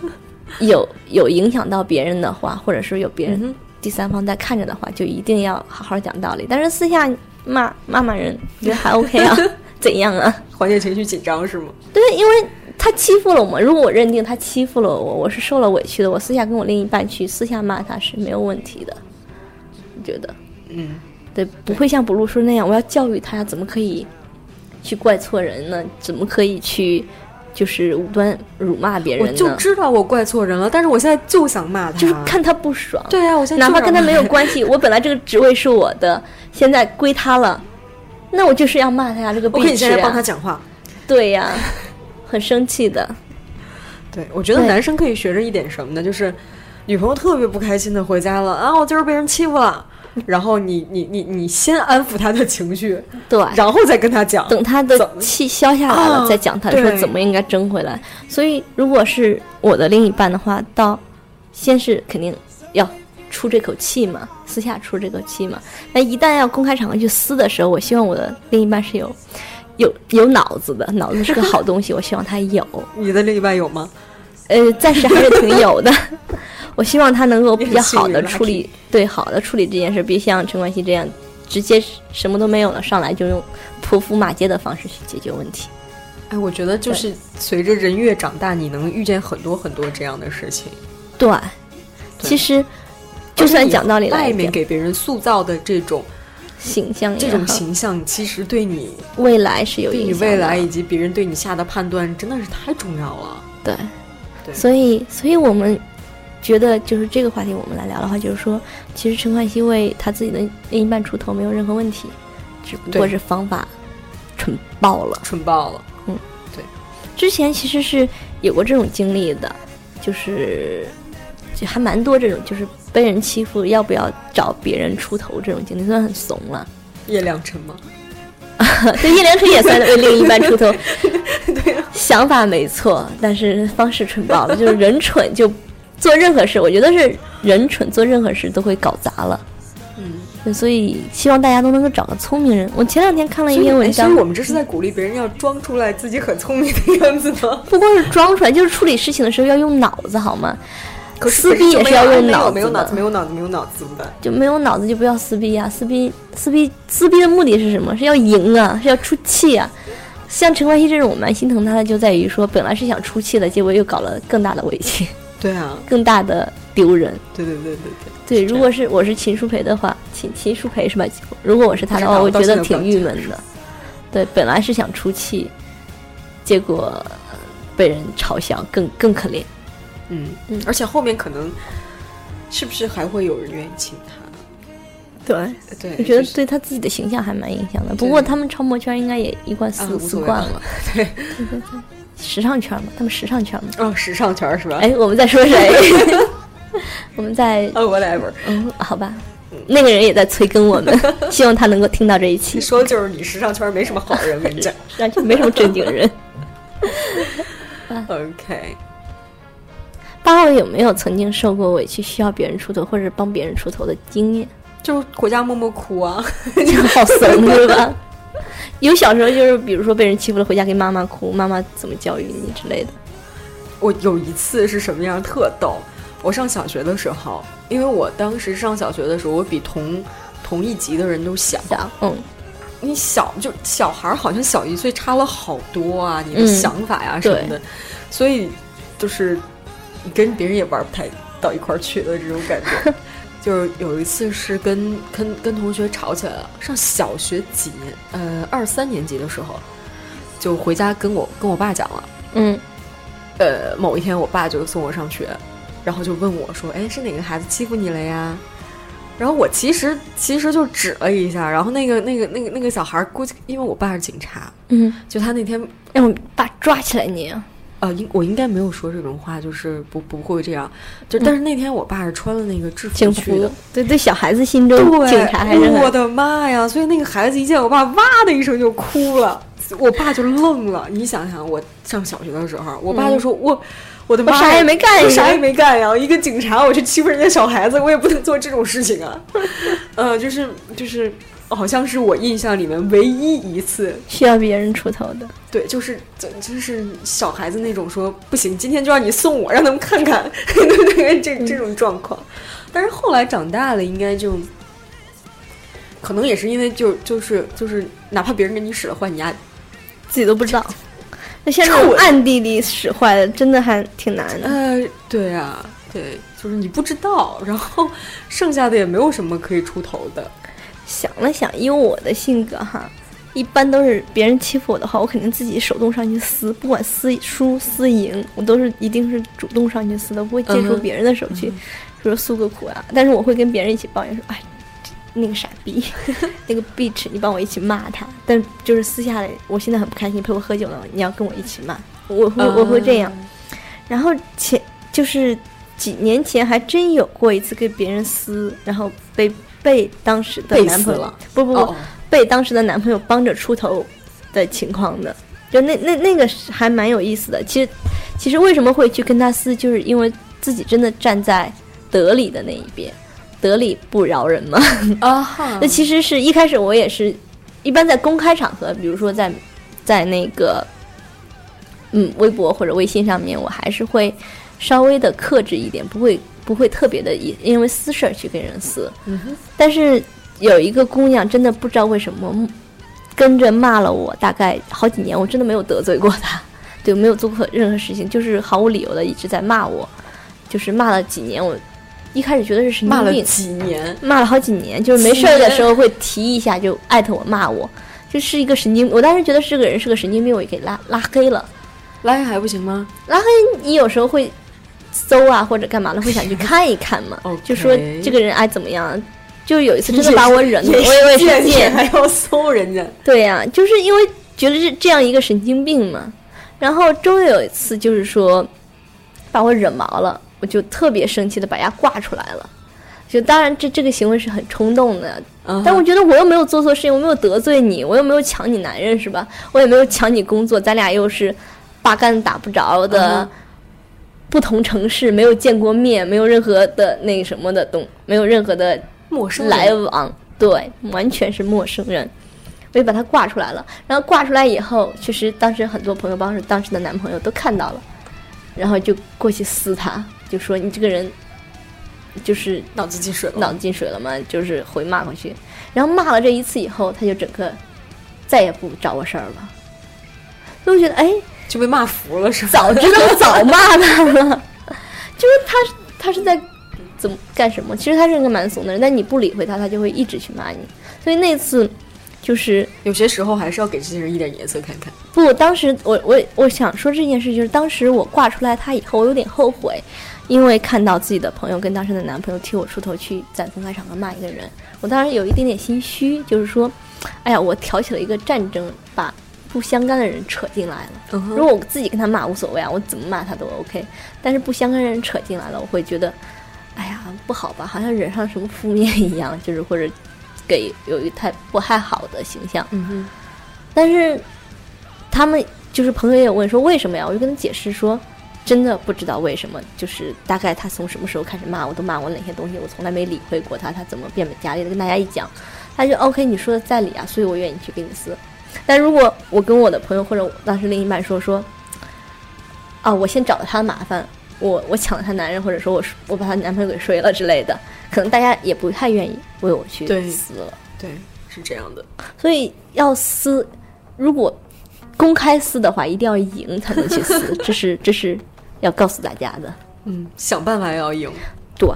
<laughs> 有有影响到别人的话，或者说有别嗯人第三方在看着的话，就一定要好好讲道理。但是私下骂骂骂人，我觉得还 OK 啊，<laughs> 怎样啊？缓解情绪紧张是吗？对，因为他欺负了我嘛。如果我认定他欺负了我，我是受了委屈的，我私下跟我另一半去私下骂他是没有问题的。我觉得，嗯，对，不会像补录说那样，我要教育他呀，怎么可以去怪错人呢？怎么可以去就是无端辱骂别人呢？我就知道我怪错人了，但是我现在就想骂他，就是看他不爽。对啊，我现在哪怕跟他没有关系，我本来这个职位是我的，现在归他了，那我就是要骂他呀，这个我可以现在帮他，讲话。对呀，很生气的。<laughs> 对，我觉得男生可以学着一点什么呢？就是女朋友特别不开心的回家了啊，我今儿被人欺负了，<laughs> 然后你你你你先安抚他的情绪，对，然后再跟他讲。等他的气消下来了，啊再讲他说对怎么应该争回来。所以，如果是我的另一半的话，到先是肯定要出这口气嘛，私下出这口气嘛。那一旦要公开场合去撕的时候，我希望我的另一半是有有有脑子的，脑子是个好东西，我希望他有。<laughs> 你的另一半有吗？呃，暂时还是挺有的。<laughs> 我希望他能够比较好的处理，对，好的处理这件事，别像陈冠希这样，直接什么都没有了，上来就用泼妇骂街的方式去解决问题。哎，我觉得就是随着人越长大，你能遇见很多很多这样的事情。对，对其实就算讲道理来外面，给别人塑造的这种形象这种形象，其实对你未来是有对你影响的。未来以及别人对你下的判断，真的是太重要了。对，对所以所以我们觉得就是这个话题，我们来聊的话，就是说，其实陈冠希为他自己的另一半出头没有任何问题，只不过是方法蠢爆了。蠢爆了，嗯，对之前其实是有过这种经历的，就是就还蛮多这种，就是被人欺负要不要找别人出头这种经历，虽然很怂了。叶良辰吗？<laughs> 对，叶良辰也算为 <laughs> 另一半出头，想法没错，但是方式蠢爆了，就是人蠢就做任何事，我觉得是人蠢做任何事都会搞砸了。嗯，所以希望大家都能够找个聪明人。我前两天看了一篇文章哎所以，我们这是在鼓励别人要装出来自己很聪明的样子吗？<laughs> 不光是装出来，就是处理事情的时候要用脑子，好吗？可是撕逼也是要用脑子没有脑子，没有脑子，没有脑子怎么办？就没有脑子就不要撕逼啊、撕逼撕逼撕逼的目的是什么？是要赢啊，是要出气啊。像陈冠希这种，我蛮心疼他的，就在于说本来是想出气的，结果又搞了更大的委屈，对啊，更大的丢人。对对对对对，对如果是我是秦舒培的话，秦秦舒培是吧？如果我是他的话，我觉得挺郁闷的。对，本来是想出气，结果呃被人嘲笑，更更可怜。嗯嗯而且后面可能是不是还会有人愿意请他？对，对，我觉得对他自己的形象还蛮影响的。不过他们超模圈应该也一贯啊撕无所谓吧撕惯了。对对 <laughs> 对，时尚圈嘛，他们时尚圈嘛。哦，时尚圈儿是吧？哎，我们在说谁？<laughs> 我们在哦，whatever，嗯，好吧，那个人也在催更我们，<laughs> 希望他能够听到这一期你。说的就是你时尚圈儿没什么好人，我跟你讲。然后就没什么正经人。<laughs> OK，八号有没有曾经受过委屈，需要别人出头或者帮别人出头的经验？就回家默默哭啊。就好怂是吧？有小时候就是，比如说被人欺负了，回家跟妈妈哭，妈妈怎么教育你之类的。我有一次是什么样特逗，我上小学的时候，因为我当时上小学的时候，我比同同一级的人都小。想，嗯，你小就小孩儿好像小一岁差了好多啊，你的嗯想法呀、什么的，所以就是你跟别人也玩不太到一块儿去的这种感觉。<laughs> 就是有一次是跟跟跟同学吵起来了，上小学几年，呃，二三年级的时候，就回家跟我跟我爸讲了。嗯，呃，某一天我爸就送我上学，然后就问我说：“哎，是哪个孩子欺负你了呀？”然后我其实其实就指了一下，然后那个那个那个那个小孩估计因为我爸是警察，嗯，就他那天让我爸抓起来你啊。呃，应我应该没有说这种话，就是不不会这样。就但是那天我爸是穿了那个制服的服，，对对，小孩子心中对，警察还是我的妈呀！所以那个孩子一见我爸，哇的一声就哭了，我爸就愣了。你想想，我上小学的时候，我爸就说：“我我的妈啥也没干啥也没干呀！一个警察，我去欺负人家小孩子，我也不能做这种事情啊。<laughs> ”呃，就是就是，好像是我印象里面唯一一次，需要别人出头的。对，就是就就是小孩子那种说不行，今天就让你送我，让他们看看，<laughs> 对对对，这这种状况。但是后来长大了，应该就可能也是因为就就是就是，哪怕别人给你使了坏，你丫自己都不知道。那像那臭人种暗地里使坏的，真的还挺难的。呃，对啊，对，就是你不知道，然后剩下的也没有什么可以出头的。想了想，以我的性格哈，一般都是别人欺负我的话，我肯定自己手动上去撕，不管撕输撕赢，我都是一定是主动上去撕的，不会借助别人的手去，说诉个苦啊。但是我会跟别人一起抱怨说，哎。那个傻逼，<laughs> 那个 bitch，你帮我一起骂他。但就是私下里，我现在很不开心，陪我喝酒了，你要跟我一起骂，我会我会这样。然后前就是几年前还真有过一次跟别人撕，然后被被当时的男朋友不不不、哦被当时的男朋友帮着出头的情况的，就那那那个还蛮有意思的。其实其实为什么会去跟他撕，就是因为自己真的站在得理的那一边，得理不饶人嘛。啊哈。<laughs> 那其实是一开始我也是，一般在公开场合，比如说在在那个嗯微博或者微信上面，我还是会稍微的克制一点，不会不会特别的因因为私事儿去跟人撕。嗯，但是有一个姑娘真的不知道为什么跟着骂了我大概好几年，我真的没有得罪过她，<laughs> 对，没有做过任何事情，就是毫无理由的一直在骂我，就是骂了几年。我一开始觉得是神骂了经病，几年，骂了好几年，就是没事儿的时候会提一下，就艾特我骂我，就是一个神经。我当时觉得这个人是个神经病，我也给拉拉黑了。拉黑还不行吗？拉黑你有时候会搜啊或者干嘛的，会想去 <laughs> 看一看嘛就说这个人爱怎么样。就有一次真的把我惹怒，也我以为还要搜人家，对呀、就是因为觉得是这样一个神经病嘛。然后终于有一次，就是说把我惹毛了，我就特别生气的把牙挂出来了。就当然这这个行为是很冲动的，嗯但我觉得我又没有做错事情，我没有得罪你，我又没有抢你男人是吧？我也没有抢你工作，咱俩又是八竿子打不着的。嗯不同城市没有见过面，没有任何的那个什么的东，没有任何的陌生来往，对，完全是陌生人。我就把它挂出来了，然后挂出来以后，其实当时很多朋友，包括当时的男朋友都看到了，然后就过去撕他，就说你这个人。就是脑子进水了，脑子进水了嘛，就是回骂回去。然后骂了这一次以后，他就整个再也不找我事儿了。所以我觉得，哎，就被骂服了是吧？早知道早骂他了。<laughs> 就是他他是在怎么干什么？其实他是一个蛮怂的人，但你不理会他，他就会一直去骂你。所以那次就是有些时候还是要给这些人一点颜色看看。不，当时我我我想说这件事，就是当时我挂出来他以后，我有点后悔，因为看到自己的朋友跟当时的男朋友替我出头去在公开场合骂一个人，我当时有一点点心虚，就是说，哎呀，我挑起了一个战争，把不相干的人扯进来了。嗯如果我自己跟他骂无所谓啊，我怎么骂他都 OK，但是不相干的人扯进来了，我会觉得，哎呀，不好吧，好像惹上什么负面一样，就是或者给有一太不太好的形象。嗯哼，但是他们就是朋友也有问说为什么呀？我就跟他解释说，真的不知道为什么，就是大概他从什么时候开始骂我，都骂我哪些东西，我从来没理会过他，他怎么变本加厉的跟大家一讲，他就 OK，你说的在理啊，所以我愿意去给你撕。但如果我跟我的朋友或者我当时另一半说说，啊，我先找了他的麻烦，我我抢了他男人，或者说我我把他男朋友给睡了之类的，可能大家也不太愿意为我去对撕了。对，是这样的。所以要撕，如果公开撕的话，一定要赢才能去撕，这是这是要告诉大家的。嗯，想办法要赢。对，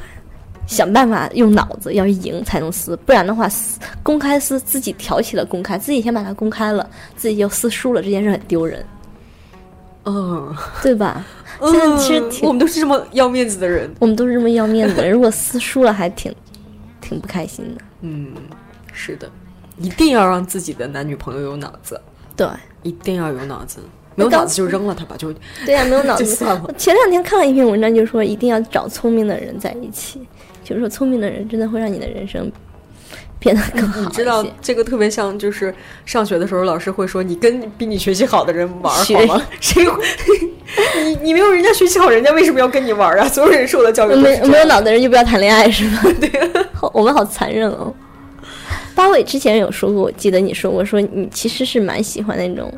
想办法用脑子要赢才能撕，不然的话，撕公开撕自己挑起了公开，自己先把它公开了，自己就撕输了，这件事很丢人，嗯，对吧？现在其实挺我们都是这么要面子的人。我们都是这么要面子的人，如果撕输了，还挺挺不开心的。嗯，是的，一定要让自己的男女朋友有脑子，对，一定要有脑子。没有脑子就扔了他吧，就 <laughs> 对呀、没有脑子 <laughs> 就算了我 <laughs> 前两天看了一篇文章，就说一定要找聪明的人在一起，就是说聪明的人真的会让你的人生变得更好。你知道这个特别像，就是上学的时候，老师会说你跟比你学习好的人玩好吗？谁会？你你没有人家学习好，人家为什么要跟你玩啊？所有人受的教育没没有脑的人就不要谈恋爱是吧？对，好，我们好残忍哦。八尾之前有说过，我记得你说过，说你其实是蛮喜欢那种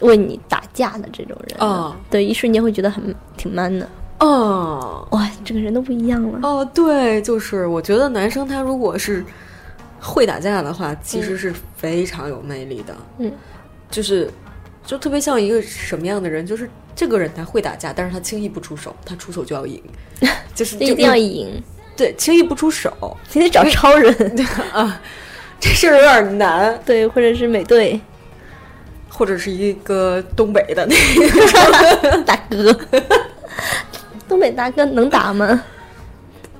为你打架的这种人。的哦。对，一瞬间会觉得很挺 man 的。哦。哇，整个人都不一样了。哦，对，就是我觉得男生他如果是会打架的话，其实是非常有魅力的。嗯，就是就特别像一个什么样的人，就是这个人他会打架，但是他轻易不出手，他出手就要赢，<laughs> 就是就一定要赢，对，轻易不出手。<laughs> 你得找超人，<laughs> 啊，这事儿有点难。对，或者是美队或者是一个东北的那个，<laughs> 大哥。东北大哥能打吗？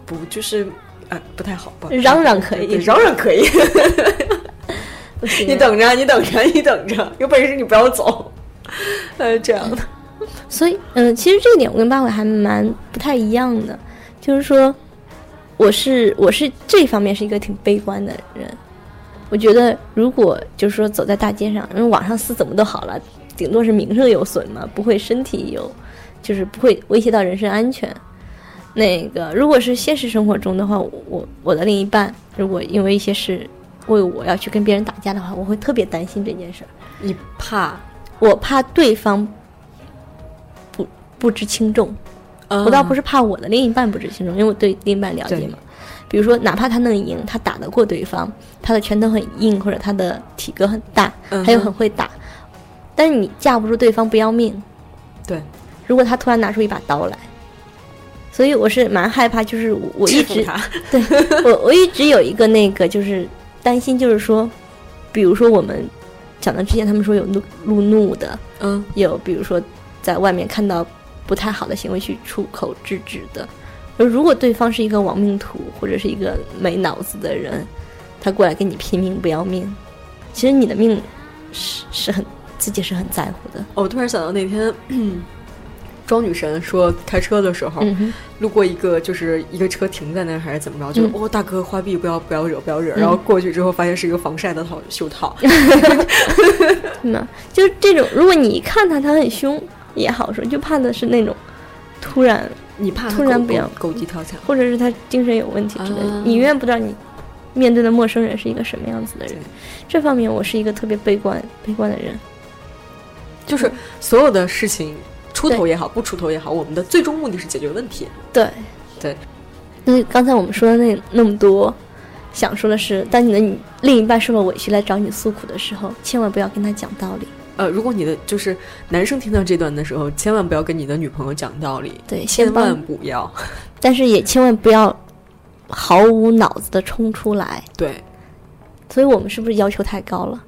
不就是哎不太好吧？嚷嚷可以嚷嚷可以。<laughs> 你等着，你等着，你等着，有本事你不要走。<laughs> 呃，这样的，所以，嗯、其实这一点我跟八尾还蛮不太一样的，就是说，我是我是这方面是一个挺悲观的人。我觉得，如果就是说走在大街上，因为网上撕怎么都好了，顶多是名声有损嘛，不会身体有，就是不会威胁到人身安全。那个，如果是现实生活中的话，我我的另一半如果因为一些事为我要去跟别人打架的话，我会特别担心这件事儿。你怕？我怕对方不不知轻重，我我倒不是怕我的另一半不知轻重，因为我对另一半了解嘛。比如说，哪怕他能赢，他打得过对方，他的拳头很硬，或者他的体格很大，他又很会打，但是你架不住对方不要命。对，如果他突然拿出一把刀来，所以我是蛮害怕，就是我我一直。<laughs> 对我，我一直有一个那个，就是担心，就是说，比如说我们讲到之前，他们说有路路怒的，嗯，有比如说在外面看到不太好的行为去出口制止的。而如果对方是一个亡命徒或者是一个没脑子的人，他过来跟你拼命不要命，其实你的命是是很自己是很在乎的。哦我突然想到那天。<clears throat> 庄女神说，开车的时候、嗯，路过一个，就是一个车停在那儿还是怎么着，就、嗯哦大哥花臂不要不要惹不要惹，嗯然后过去之后发现是一个防晒的套袖套，<laughs> 那就是这种，如果你一看他他很凶也好说，就怕的是那种突然你怕突然不要狗狗急跳墙。或者是他精神有问题之类的，啊你永远不知道你面对的陌生人是一个什么样子的人。这方面我是一个特别悲观悲观的人。就是所有的事情出头也好，不出头也好，我们的最终目的是解决问题。对对。那刚才我们说的那那么多，想说的是，当你的你另一半受了委屈来找你诉苦的时候，千万不要跟他讲道理。呃，如果你的就是男生听到这段的时候，千万不要跟你的女朋友讲道理，对，千万不要。<laughs> 但是也千万不要毫无脑子的冲出来。对，所以我们是不是要求太高了？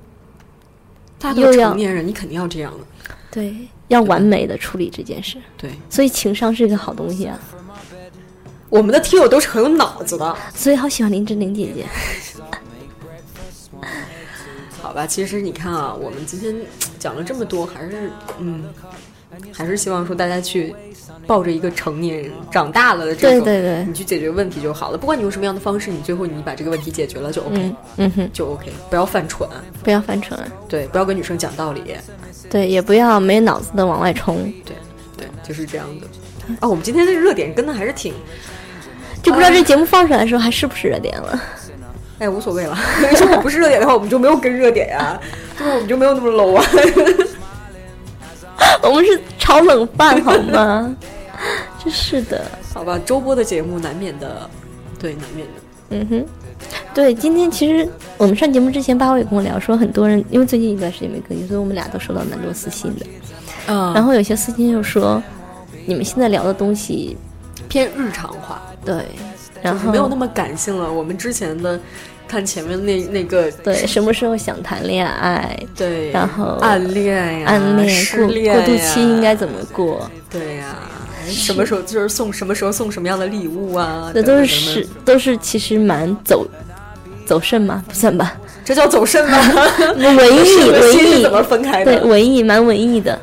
大家都是成年人，你肯定要这样的。对，要完美的处理这件事。对，所以情商是一个好东西啊。我们的听友都是很有脑子的。所以好喜欢林志玲姐姐。<laughs> 好吧，其实你看啊，我们今天讲了这么多，还是嗯，还是希望说大家去抱着一个成年人长大了的这种，对对对你去解决问题就好了。不管你用什么样的方式，你最后你把这个问题解决了就 OK，、嗯嗯哼，就 OK，不要犯蠢，不要犯蠢。对，不要跟女生讲道理，对，也不要没脑子的往外冲。对对，就是这样的。啊，我们今天的热点跟的还是挺，就不知道这节目放出来的时候还是不是热点了。哎，无所谓了。<laughs> 如果不是热点的话，我们就没有跟热点呀、对吧？我们就没有那么 low 啊。<laughs> 我们是炒冷饭好吗？<laughs> 真是的。好吧，周播的节目难免的，对，难免的。嗯哼，对，今天其实我们上节目之前，八尾也跟我聊说，很多人因为最近一段时间没更新，所以我们俩都收到蛮多私信的。嗯然后有些私信就说，你们现在聊的东西，偏日常化，对，然后没有那么感性了。我们之前的看前面那那个对什么时候想谈恋爱，对，然后暗恋呀、暗恋过恋过渡期应该怎么过，对呀、什么时候就是送什么时候送什么样的礼物啊？这等等都是是都是其实蛮走走肾吗？不算吧，这叫走肾吗？文艺文艺怎么分开的对？文艺蛮文艺的，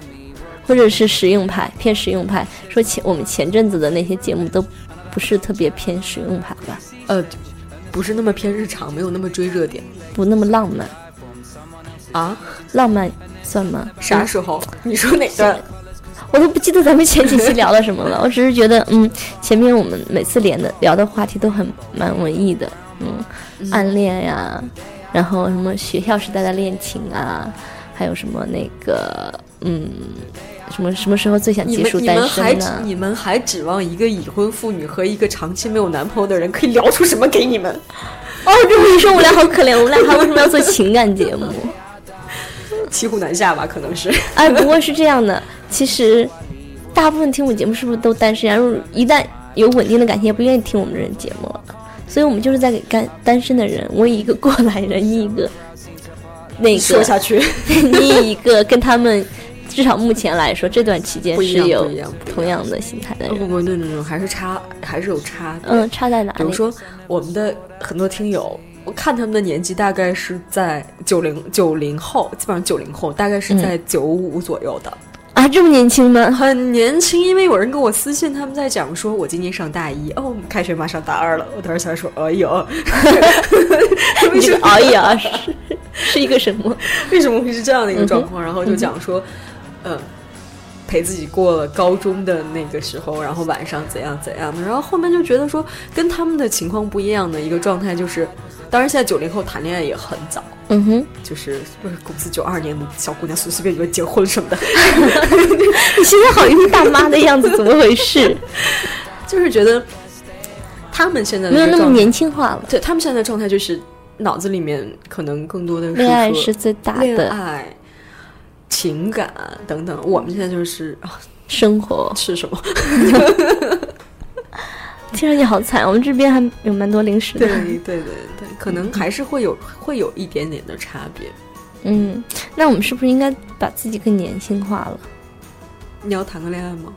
或者是实用派偏实用派。说前我们前阵子的那些节目都不是特别偏实用派吧，呃，不是那么偏日常，没有那么追热点不那么浪漫。啊？浪漫算吗？啥时候？<laughs> 你说哪段？我都不记得咱们前几期聊了什么了。我只是觉得，嗯，前面我们每次连的聊的话题都很蛮文艺的，嗯，暗恋呀，然后什么学校时代的恋情啊，还有什么那个，嗯，什么什么时候最想结束单们你们还身呢？你们还指望一个已婚妇女和一个长期没有男朋友的人可以聊出什么给你们？哦，这么一说，我们俩好可怜，我们俩还为什么要做情感节目？<laughs> 骑虎难下吧，可能是。哎，不过是这样的，其实大部分听我们节目是不是都单身啊？如果一旦有稳定的感情，也不愿意听我们这节目了。所以我们就是在给干单身的人，我以一个过来人，以一个那个，说下去，<laughs> 你以一个跟他们至少目前来说，这段期间是有同样的心态的人。不不，no no no，还是差，还是有差别。嗯，差在哪里？比如说我们的很多听友，我看他们的年纪大概是在九零九零后，基本上九零后，大概是在九五左右的，啊，这么年轻吗？很年轻。因为有人跟我私信，他们在讲说，我今年上大一，哦，开学马上大二了。我当时想说，哎呦，<laughs> 为你这个什么熬夜啊，是是一个什么？为什么会是这样的一个状况？然后就讲说，嗯。陪自己过了高中的那个时候，然后晚上怎样怎样的，然后后面就觉得说跟他们的情况不一样的一个状态就是，当然现在九零后谈恋爱也很早，嗯哼，就是不是公司九二年的小姑娘随随便便结婚什么的，<laughs> 你现在好一副大妈的样子，怎么回事？<laughs> 就是觉得他们现在没有那么年轻化了。对他们现在的状态就是脑子里面可能更多的是恋爱是最大恋的爱、情感等等。我们现在就是啊，生活，吃什么？<laughs> 听上去好惨。我们这边还有蛮多零食的。对对对对，可能还是会有会有一点点的差别。嗯，那我们是不是应该把自己更年轻化了？你要谈个恋爱吗？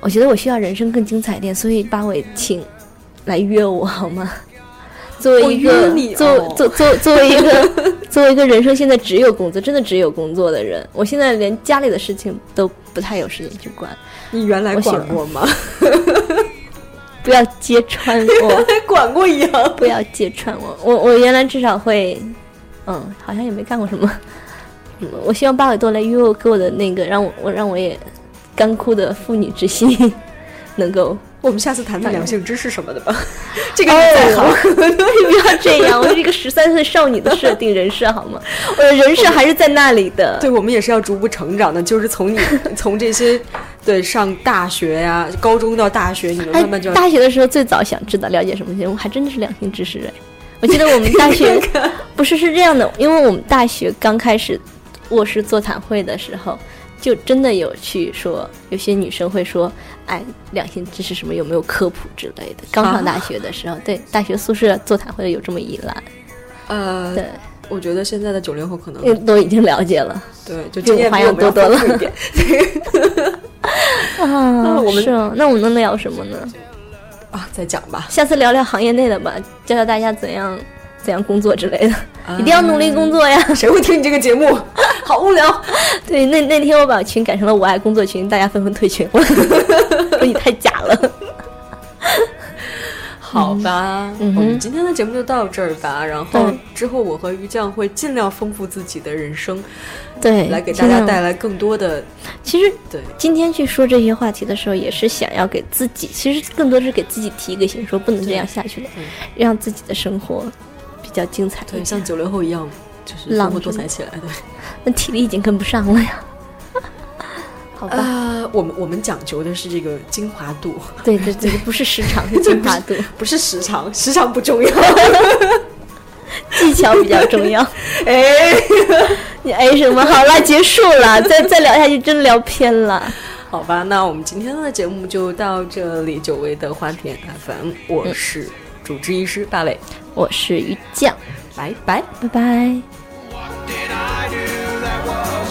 我觉得我需要人生更精彩一点，所以八尾请来约我好吗？作为一个约你作哦作作作为一个作为一个人生现在只有工作，真的只有工作的人，我现在连家里的事情都不太有时间去管。你原来管过吗？不要揭穿我，<laughs> 管过一样。不要揭穿我。我我原来至少会，嗯，好像也没干过什么。嗯 <laughs> 我希望八尾多来约我，给我的那个让我我让我也干枯的妇女之心 <laughs> 能够我们下次谈谈两性知识什么的吧。这个你再好，哦，<laughs> 不要这样，我是一个十三岁少女的设定人设好吗？我的人设还是在那里的。对我们也是要逐步成长的，就是从你 <laughs> 从这些对上大学呀、高中到大学，你们哎慢慢就，要大学的时候最早想知道了解什么节目，还真的是两性知识哎。我记得我们大学 <laughs> 不是是这样的，因为我们大学刚开始我是座谈会的时候，就真的有去说，有些女生会说，哎，两性知识什么有没有科普之类的。刚上大学的时候，对大学宿舍座谈会有这么一栏，呃，对，我觉得现在的九零后可能都已经了解了对就经验花样多多了一点。<laughs> 啊我们是啊，那我们能聊什么呢？啊，再讲吧，下次聊聊行业内的吧，教教大家怎样怎样工作之类的，一定要努力工作呀。谁会听你这个节目？好无聊。<laughs> 对，那那天我把群改成了我爱工作群，大家纷纷退群，我说你太假了。好吧，嗯我们今天的节目就到这儿吧。然后之后我和于酱会尽量丰富自己的人生，对，来给大家带来。更多的其实对。今天去说这些话题的时候，也是想要给自己，其实更多是给自己提一个醒，说不能这样下去了，让自己的生活比较精彩一对，像九零后一样，就是浪丰富多彩起来。对，那体力已经跟不上了呀。<laughs> 好吧，啊，我们我们讲究的是这个精华度，对对对，不是时长，是精华度，<laughs> 不是时长，时长不重要。<laughs> 技巧比较重要。哎，你哎什么？好了，结束了，再再聊下去真聊偏了。好吧，那我们今天的节目就到这里。久违的花田 FM，我是主治医师大磊，我是于酱，拜拜。拜拜。that was.